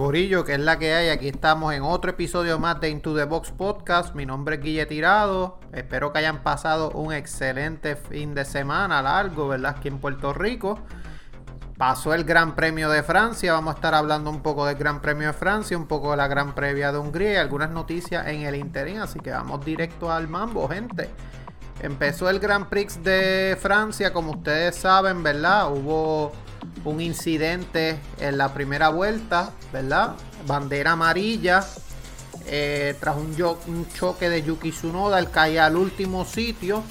Corillo, que es la que hay. Aquí estamos en otro episodio más de Into the Box Podcast. Mi nombre es Guille Tirado. Espero que hayan pasado un excelente fin de semana largo, ¿verdad? Aquí en Puerto Rico. Pasó el Gran Premio de Francia. Vamos a estar hablando un poco del Gran Premio de Francia, un poco de la Gran Previa de Hungría y algunas noticias en el interín. Así que vamos directo al mambo, gente. Empezó el Gran Prix de Francia, como ustedes saben, ¿verdad? Hubo un incidente en la primera vuelta, ¿verdad? Bandera amarilla. Eh, tras un, choque de Yuki Tsunoda, él caía al último sitio.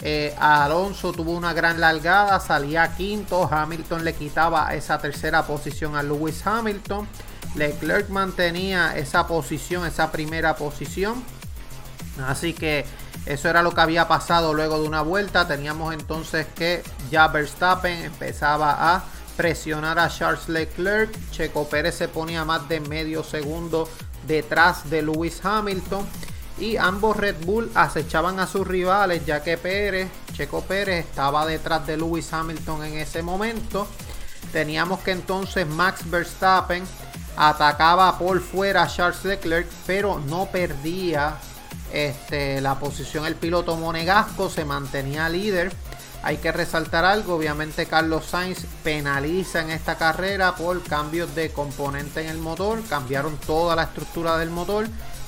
Eh, Alonso tuvo una gran largada, salía quinto. Hamilton le quitaba esa tercera posición a Lewis Hamilton. Leclerc mantenía esa posición, esa primera posición. Así que eso era lo que había pasado luego de una vuelta. Teníamos entonces que ya Verstappen empezaba a presionar a Charles Leclerc. Checo Pérez se ponía más de medio segundo detrás de Lewis Hamilton. Y ambos Red Bull acechaban a sus rivales ya que Pérez, Checo Pérez estaba detrás de Lewis Hamilton en ese momento. Teníamos que entonces Max Verstappen atacaba por fuera a Charles Leclerc, pero no perdía este, la posición el piloto monegasco, se mantenía líder. Hay que resaltar algo, obviamente Carlos Sainz penaliza en esta carrera por cambios de componente en el motor, cambiaron toda la estructura del motor,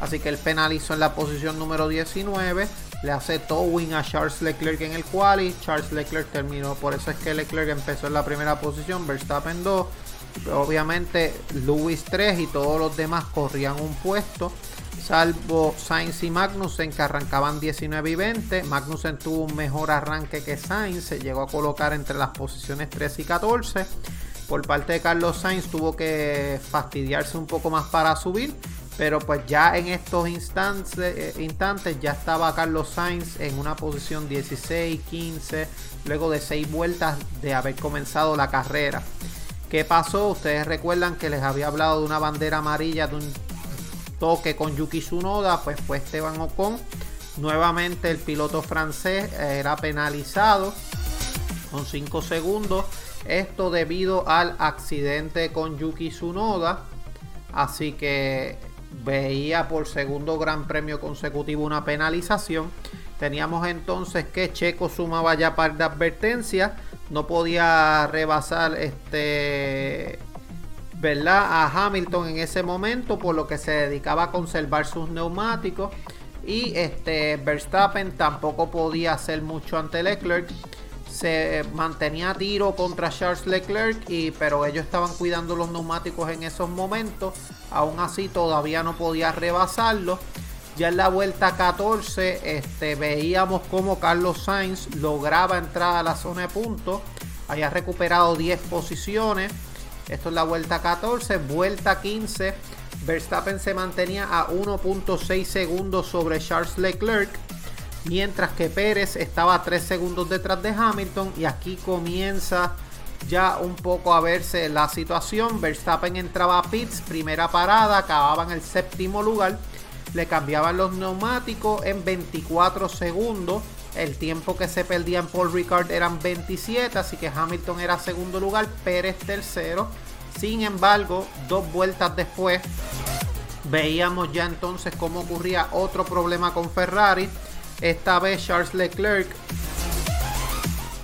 así que él penalizó en la posición número 19, le hace towing a Charles Leclerc en el quali, Charles Leclerc terminó, por eso es que Leclerc empezó en la primera posición, Verstappen 2, obviamente Lewis 3 y todos los demás corrían un puesto salvo Sainz y Magnussen que arrancaban 19 y 20. Magnussen tuvo un mejor arranque que Sainz, se llegó a colocar entre las posiciones 13 y 14. Por parte de Carlos Sainz tuvo que fastidiarse un poco más para subir, pero pues ya en estos instantes, eh, instantes ya estaba Carlos Sainz en una posición 16, 15, luego de 6 vueltas de haber comenzado la carrera. ¿Qué pasó? Ustedes recuerdan que les había hablado de una bandera amarilla de un toque con Yuki Tsunoda, pues fue Esteban Ocon. Nuevamente el piloto francés era penalizado con 5 segundos. Esto debido al accidente con Yuki Tsunoda. Así que veía por segundo gran premio consecutivo una penalización. Teníamos entonces que Checo sumaba ya par de advertencias. No podía rebasar este ¿verdad? a Hamilton en ese momento, por lo que se dedicaba a conservar sus neumáticos. Y este Verstappen tampoco podía hacer mucho ante Leclerc. Se mantenía a tiro contra Charles Leclerc, y, pero ellos estaban cuidando los neumáticos en esos momentos. Aún así todavía no podía rebasarlo. Ya en la vuelta 14 este, veíamos como Carlos Sainz lograba entrar a la zona de puntos. Había recuperado 10 posiciones. Esto es la vuelta 14, vuelta 15. Verstappen se mantenía a 1.6 segundos sobre Charles Leclerc. Mientras que Pérez estaba 3 segundos detrás de Hamilton. Y aquí comienza ya un poco a verse la situación. Verstappen entraba a pits, primera parada, acababa en el séptimo lugar. Le cambiaban los neumáticos en 24 segundos. El tiempo que se perdía en Paul Ricard eran 27, así que Hamilton era segundo lugar, Pérez tercero. Sin embargo, dos vueltas después, veíamos ya entonces cómo ocurría otro problema con Ferrari. Esta vez Charles Leclerc,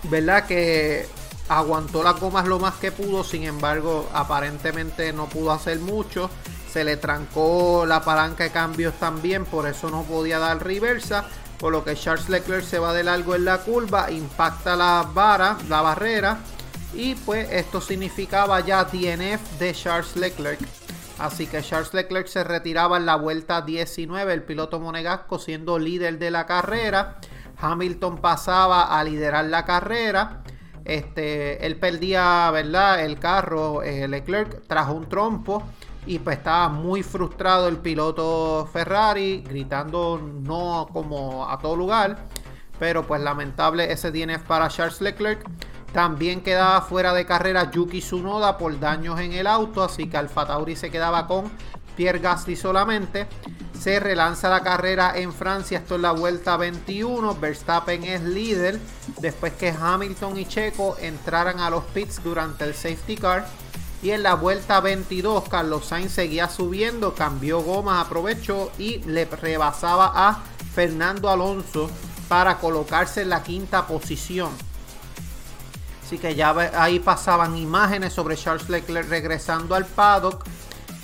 ¿verdad? Que aguantó las gomas lo más que pudo, sin embargo, aparentemente no pudo hacer mucho. Se le trancó la palanca de cambios también, por eso no podía dar reversa por lo que Charles Leclerc se va de largo en la curva, impacta la vara, la barrera, y pues esto significaba ya DNF de Charles Leclerc. Así que Charles Leclerc se retiraba en la vuelta 19, el piloto monegasco siendo líder de la carrera. Hamilton pasaba a liderar la carrera. Este, él perdía, ¿verdad? El carro, eh, Leclerc trajo un trompo y pues estaba muy frustrado el piloto Ferrari, gritando no como a todo lugar. Pero pues lamentable ese DNF para Charles Leclerc. También quedaba fuera de carrera Yuki Tsunoda por daños en el auto, así que Alfa Tauri se quedaba con Pierre Gasly solamente. Se relanza la carrera en Francia, esto es la vuelta 21. Verstappen es líder después que Hamilton y Checo entraran a los pits durante el safety car. Y en la vuelta 22, Carlos Sainz seguía subiendo, cambió gomas, aprovechó y le rebasaba a Fernando Alonso para colocarse en la quinta posición. Así que ya ahí pasaban imágenes sobre Charles Leclerc regresando al paddock.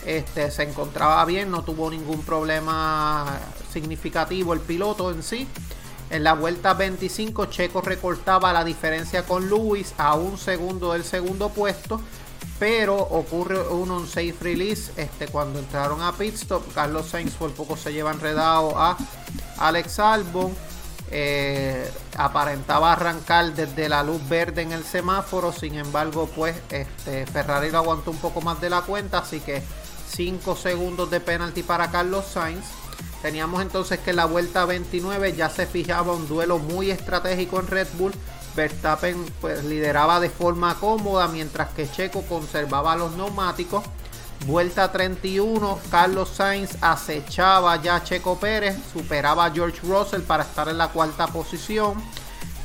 Este, se encontraba bien, no tuvo ningún problema significativo el piloto en sí. En la vuelta 25, Checo recortaba la diferencia con Lewis a un segundo del segundo puesto pero ocurre un on-safe release este, cuando entraron a pit stop. Carlos Sainz por poco se lleva enredado a Alex Albon. Eh, aparentaba arrancar desde la luz verde en el semáforo, sin embargo, pues este, Ferrari lo aguantó un poco más de la cuenta, así que 5 segundos de penalti para Carlos Sainz. Teníamos entonces que en la vuelta 29 ya se fijaba un duelo muy estratégico en Red Bull Verstappen pues, lideraba de forma cómoda mientras que Checo conservaba los neumáticos. Vuelta 31, Carlos Sainz acechaba ya a Checo Pérez, superaba a George Russell para estar en la cuarta posición.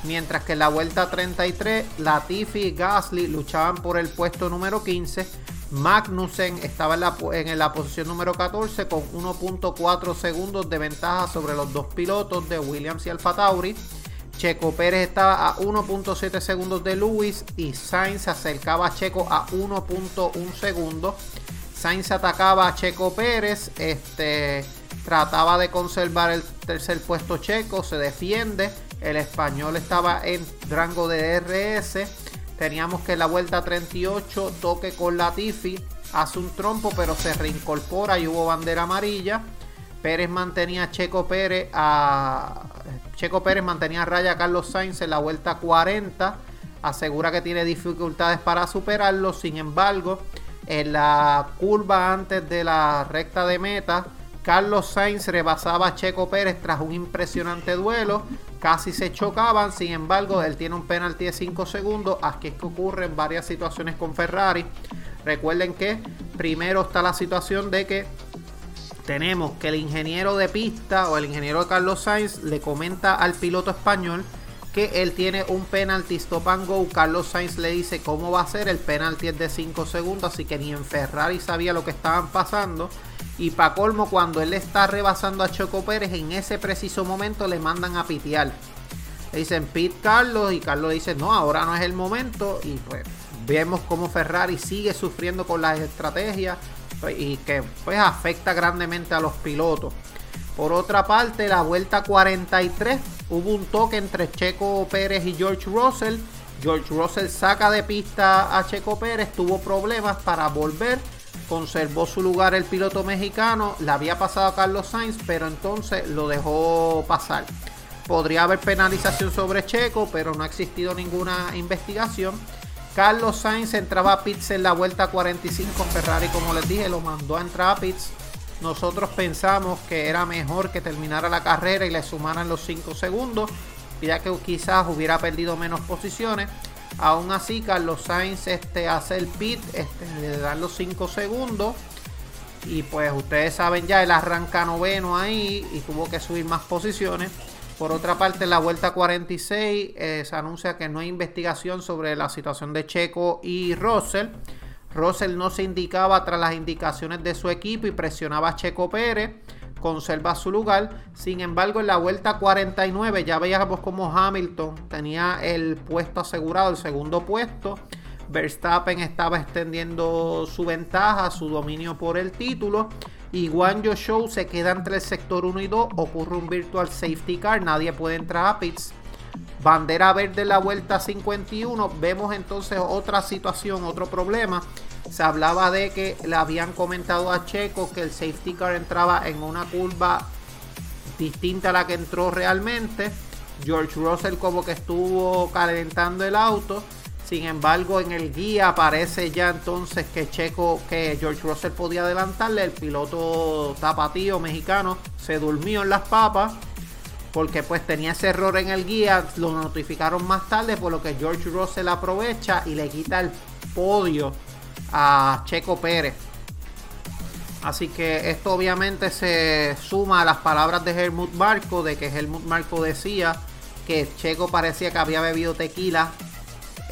Mientras que en la vuelta 33, Latifi y Gasly luchaban por el puesto número 15. Magnussen estaba en la, en la posición número 14 con 1.4 segundos de ventaja sobre los dos pilotos de Williams y Alfa Tauri. Checo Pérez estaba a 1.7 segundos de Lewis y Sainz acercaba a Checo a 1.1 segundos. Sainz atacaba a Checo Pérez, este, trataba de conservar el tercer puesto Checo, se defiende. El español estaba en rango de DRS. Teníamos que la vuelta 38 toque con Latifi, hace un trompo pero se reincorpora y hubo bandera amarilla. Pérez mantenía a Checo Pérez a Checo Pérez mantenía a raya a Carlos Sainz en la vuelta 40. Asegura que tiene dificultades para superarlo. Sin embargo, en la curva antes de la recta de meta, Carlos Sainz rebasaba a Checo Pérez tras un impresionante duelo. Casi se chocaban, sin embargo, él tiene un penalti de 5 segundos. Aquí es que ocurren varias situaciones con Ferrari. Recuerden que primero está la situación de que tenemos que el ingeniero de pista o el ingeniero de Carlos Sainz le comenta al piloto español que él tiene un penalty stop and go. Carlos Sainz le dice cómo va a ser. El penalti es de 5 segundos, así que ni en Ferrari sabía lo que estaban pasando. Y para colmo, cuando él está rebasando a Choco Pérez, en ese preciso momento le mandan a pitear. Le dicen pit Carlos y Carlos dice no, ahora no es el momento. Y pues vemos cómo Ferrari sigue sufriendo con las estrategias y que pues afecta grandemente a los pilotos. Por otra parte, la vuelta 43 hubo un toque entre Checo Pérez y George Russell. George Russell saca de pista a Checo Pérez, tuvo problemas para volver, conservó su lugar el piloto mexicano, le había pasado a Carlos Sainz, pero entonces lo dejó pasar. Podría haber penalización sobre Checo, pero no ha existido ninguna investigación. Carlos Sainz entraba a pits en la vuelta 45. Ferrari, como les dije, lo mandó a entrar a pits. Nosotros pensamos que era mejor que terminara la carrera y le sumaran los 5 segundos, ya que quizás hubiera perdido menos posiciones. Aún así, Carlos Sainz este, hace el pit, este, le dan los 5 segundos. Y pues ustedes saben ya, él arranca noveno ahí y tuvo que subir más posiciones. Por otra parte, en la vuelta 46 eh, se anuncia que no hay investigación sobre la situación de Checo y Russell. Russell no se indicaba tras las indicaciones de su equipo y presionaba a Checo Pérez, conserva su lugar. Sin embargo, en la vuelta 49 ya veíamos como Hamilton tenía el puesto asegurado, el segundo puesto. Verstappen estaba extendiendo su ventaja, su dominio por el título y Yo Show se queda entre el sector 1 y 2. Ocurre un virtual safety car, nadie puede entrar a pits. Bandera verde en la vuelta 51. Vemos entonces otra situación, otro problema. Se hablaba de que le habían comentado a Checo que el safety car entraba en una curva distinta a la que entró realmente. George Russell como que estuvo calentando el auto Sin embargo, en el guía aparece ya entonces que Checo, que George Russell podía adelantarle. El piloto tapatío mexicano se durmió en las papas porque pues tenía ese error en el guía. Lo notificaron más tarde, por lo que George Russell aprovecha y le quita el podio a Checo Pérez. Así que esto obviamente se suma a las palabras de Helmut Marco, de que Helmut Marco decía que Checo parecía que había bebido tequila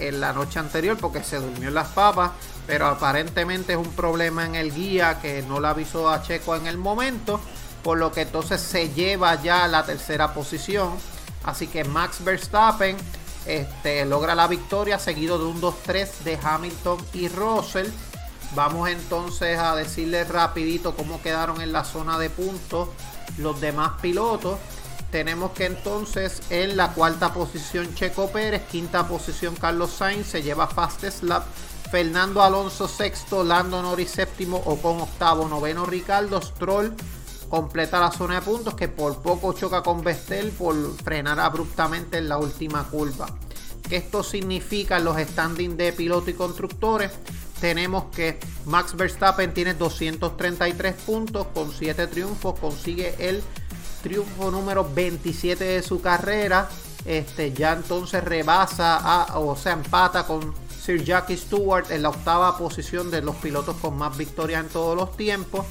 en la noche anterior porque se durmió en las papas, pero aparentemente es un problema en el guía que no le avisó a Checo en el momento, por lo que entonces se lleva ya a la tercera posición. Así que Max Verstappen este, logra la victoria seguido de un 2-3 de Hamilton y Russell. Vamos entonces a decirles rapidito cómo quedaron en la zona de puntos los demás pilotos. Tenemos que entonces en la cuarta posición Checo Pérez, quinta posición Carlos Sainz, se lleva fastest lap. Fernando Alonso sexto, Lando Norris séptimo, o con octavo, noveno Ricardo Stroll completa la zona de puntos que por poco choca con Vestel por frenar abruptamente en la última curva. ¿Qué esto significa en los standings de piloto y constructores? Tenemos que Max Verstappen tiene 233 puntos con 7 triunfos, consigue el triunfo número 27 de su carrera. Este, ya entonces rebasa, a, o sea, empata con Sir Jackie Stewart en la octava posición de los pilotos con más victorias en todos los tiempos.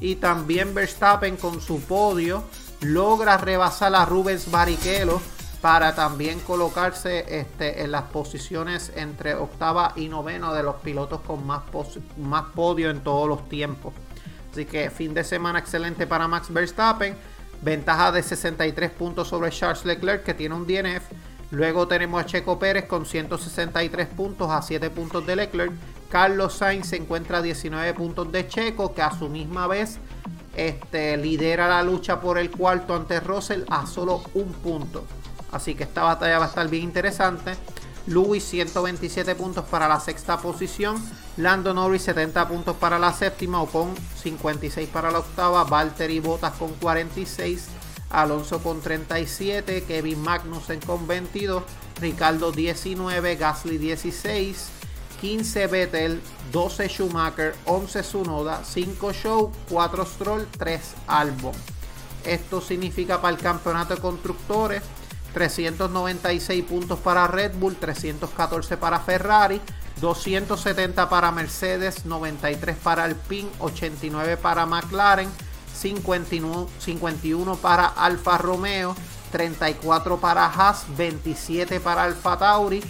Y también Verstappen con su podio logra rebasar a Rubens Barrichello para también colocarse este, en las posiciones entre octava y noveno de los pilotos con más, más podio en todos los tiempos. Así que fin de semana excelente para Max Verstappen. Ventaja de 63 puntos sobre Charles Leclerc que tiene un DNF. Luego tenemos a Checo Pérez con 163 puntos a 7 puntos de Leclerc. Carlos Sainz se encuentra a 19 puntos de Checo que a su misma vez este, lidera la lucha por el cuarto ante Russell a solo un punto. Así que esta batalla va a estar bien interesante. Lewis 127 puntos para la sexta posición. Lando Norris 70 puntos para la séptima o con 56 para la octava. Valtteri Bottas con 46. Alonso con 37. Kevin Magnussen con 22. Ricardo 19. Gasly 16. 15 Vettel, 12 Schumacher, 11 Sunoda, 5 Show, 4 Stroll, 3 Albon. Esto significa para el campeonato de constructores 396 puntos para Red Bull, 314 para Ferrari, 270 para Mercedes, 93 para Alpine, 89 para McLaren, 51, 51 para Alfa Romeo, 34 para Haas, 27 para Alfa Tauri,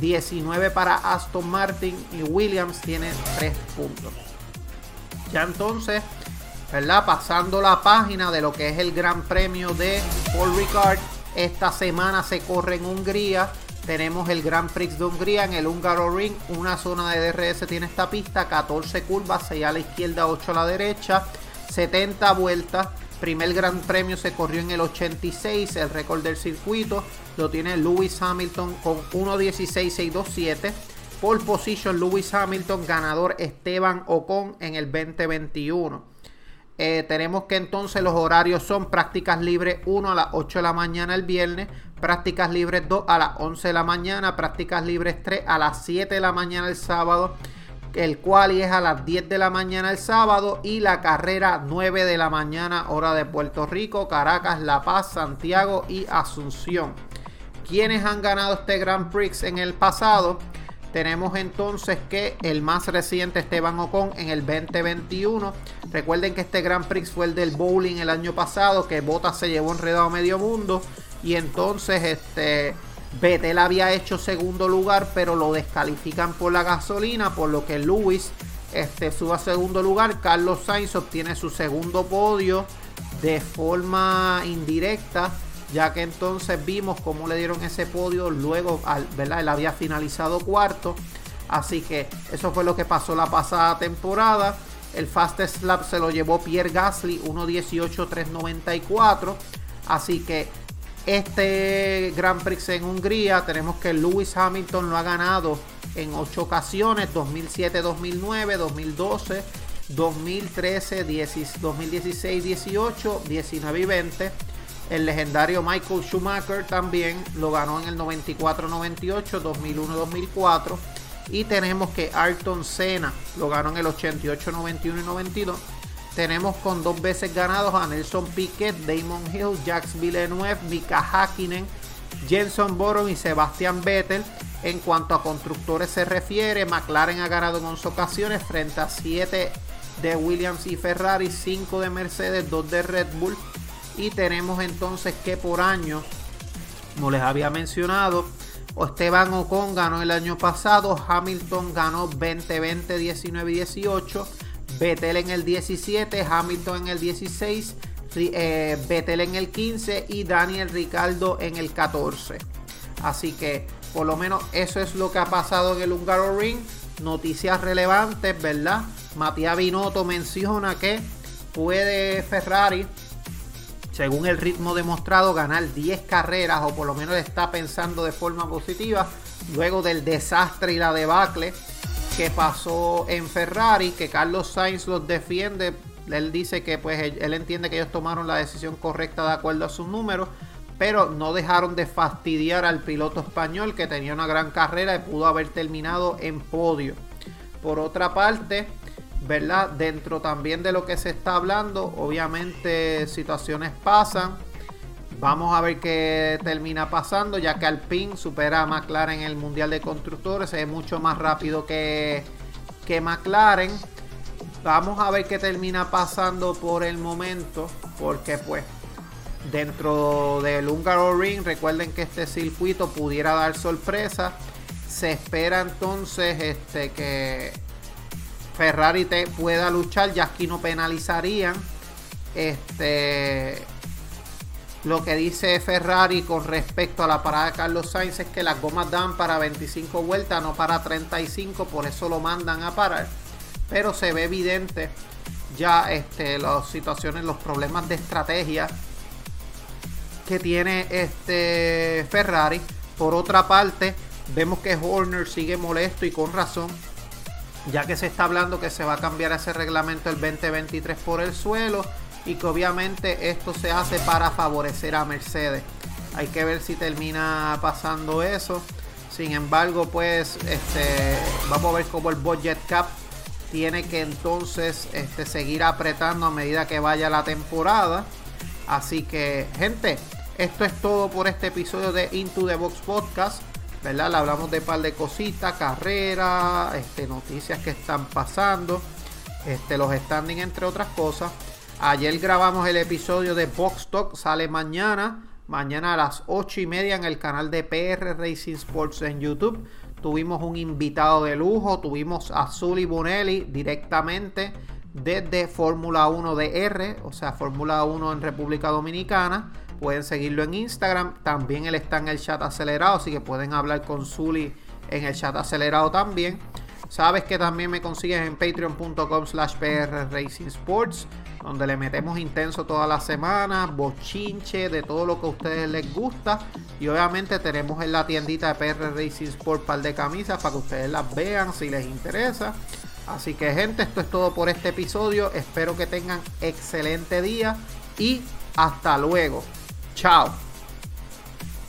19 para Aston Martin y Williams tiene 3 puntos. Ya entonces, ¿verdad? Pasando la página de lo que es el Gran Premio de Paul Ricard esta semana se corre en Hungría. Tenemos el Grand Prix de Hungría en el Húngaro Ring. Una zona de DRS tiene esta pista. 14 curvas, 6 a la izquierda, 8 a la derecha. 70 vueltas. Primer Gran Premio se corrió en el 86. El récord del circuito lo tiene Lewis Hamilton con 1.16.627. Pole position Lewis Hamilton, ganador Esteban Ocon en el 2021. Eh, tenemos que entonces los horarios son prácticas libres 1 a las 8 de la mañana el viernes, prácticas libres 2 a las 11 de la mañana, prácticas libres 3 a las 7 de la mañana el sábado, el cual es a las 10 de la mañana el sábado y la carrera 9 de la mañana hora de Puerto Rico, Caracas, La Paz, Santiago y Asunción. ¿Quiénes han ganado este Grand Prix en el pasado? Tenemos entonces que el más reciente Esteban Ocon en el 2021. Recuerden que este Grand Prix fue el del bowling el año pasado, que Bottas se llevó enredado a medio mundo. Y entonces este Vettel había hecho segundo lugar, pero lo descalifican por la gasolina, por lo que Lewis este, sube a segundo lugar. Carlos Sainz obtiene su segundo podio de forma indirecta ya que entonces vimos cómo le dieron ese podio luego, ¿verdad? Él había finalizado cuarto, así que eso fue lo que pasó la pasada temporada. El fastest lap se lo llevó Pierre Gasly, 1.18.394, así que este Grand Prix en Hungría tenemos que Lewis Hamilton lo ha ganado en 8 ocasiones, 2007, 2009, 2012, 2013, 2016, 18, 19 y 20 El legendario Michael Schumacher también lo ganó en el 94-98, 2001-2004. Y tenemos que Ayrton Senna lo ganó en el 88, 91 y 92. Tenemos con dos veces ganados a Nelson Piquet, Damon Hill, Jacques Villeneuve, Mika Hakkinen, Jenson Button y Sebastian Vettel. En cuanto a constructores se refiere, McLaren ha ganado en 11 ocasiones frente a 7 de Williams y Ferrari, 5 de Mercedes, 2 de Red Bull. Y tenemos entonces que por año, como les había mencionado, Esteban Ocon ganó el año pasado, Hamilton ganó 20, 20, 19 y 18, Vettel en el 17, Hamilton en el 16, eh, Vettel en el 15 y Daniel Ricardo en el 14. Así que por lo menos eso es lo que ha pasado en el Húngaro Ring. Noticias relevantes, ¿verdad? Matías Binotto menciona que puede Ferrari, según el ritmo demostrado, ganar 10 carreras o por lo menos está pensando de forma positiva luego del desastre y la debacle que pasó en Ferrari, que Carlos Sainz los defiende. Él dice que pues él entiende que ellos tomaron la decisión correcta de acuerdo a sus números, pero no dejaron de fastidiar al piloto español que tenía una gran carrera y pudo haber terminado en podio. Por otra parte, ¿verdad? Dentro también de lo que se está hablando, obviamente situaciones pasan. Vamos a ver qué termina pasando, ya que Alpine supera a McLaren en el Mundial de Constructores, es mucho más rápido que, que McLaren. Vamos a ver qué termina pasando por el momento, porque pues dentro del Húngaro Ring, recuerden que este circuito pudiera dar sorpresa. Se espera entonces este, que Ferrari te pueda luchar, ya aquí no penalizarían. Este, lo que dice Ferrari con respecto a la parada de Carlos Sainz es que las gomas dan para 25 vueltas, no para 35, por eso lo mandan a parar. Pero se ve evidente ya este, las situaciones, los problemas de estrategia que tiene este Ferrari. Por otra parte, vemos que Horner sigue molesto y con razón ya que se está hablando que se va a cambiar ese reglamento el 2023 por el suelo y que obviamente esto se hace para favorecer a Mercedes. Hay que ver si termina pasando eso. Sin embargo, pues este, vamos a ver cómo el budget cap tiene que entonces este, seguir apretando a medida que vaya la temporada. Así que, gente, esto es todo por este episodio de Into the Box Podcast. ¿Verdad? Le hablamos de un par de cositas, carreras, este, noticias que están pasando, este, los standing, entre otras cosas. Ayer grabamos el episodio de Box Talk, sale mañana, mañana a las 8 y media en el canal de PR Racing Sports en YouTube. Tuvimos un invitado de lujo, tuvimos a Zully Bonelli directamente desde Fórmula 1 de R, o sea, Fórmula 1 en República Dominicana. Pueden seguirlo en Instagram. También él está en el chat acelerado, así que pueden hablar con Zully en el chat acelerado también. Sabes que también me consigues en patreon.com slash PR Racing Sports, donde le metemos intenso toda la semana, bochinche de todo lo que a ustedes les gusta. Y obviamente tenemos en la tiendita de PR Racing Sports par de camisas para que ustedes las vean si les interesa. Así que gente, esto es todo por este episodio. Espero que tengan excelente día y hasta luego. Tchau!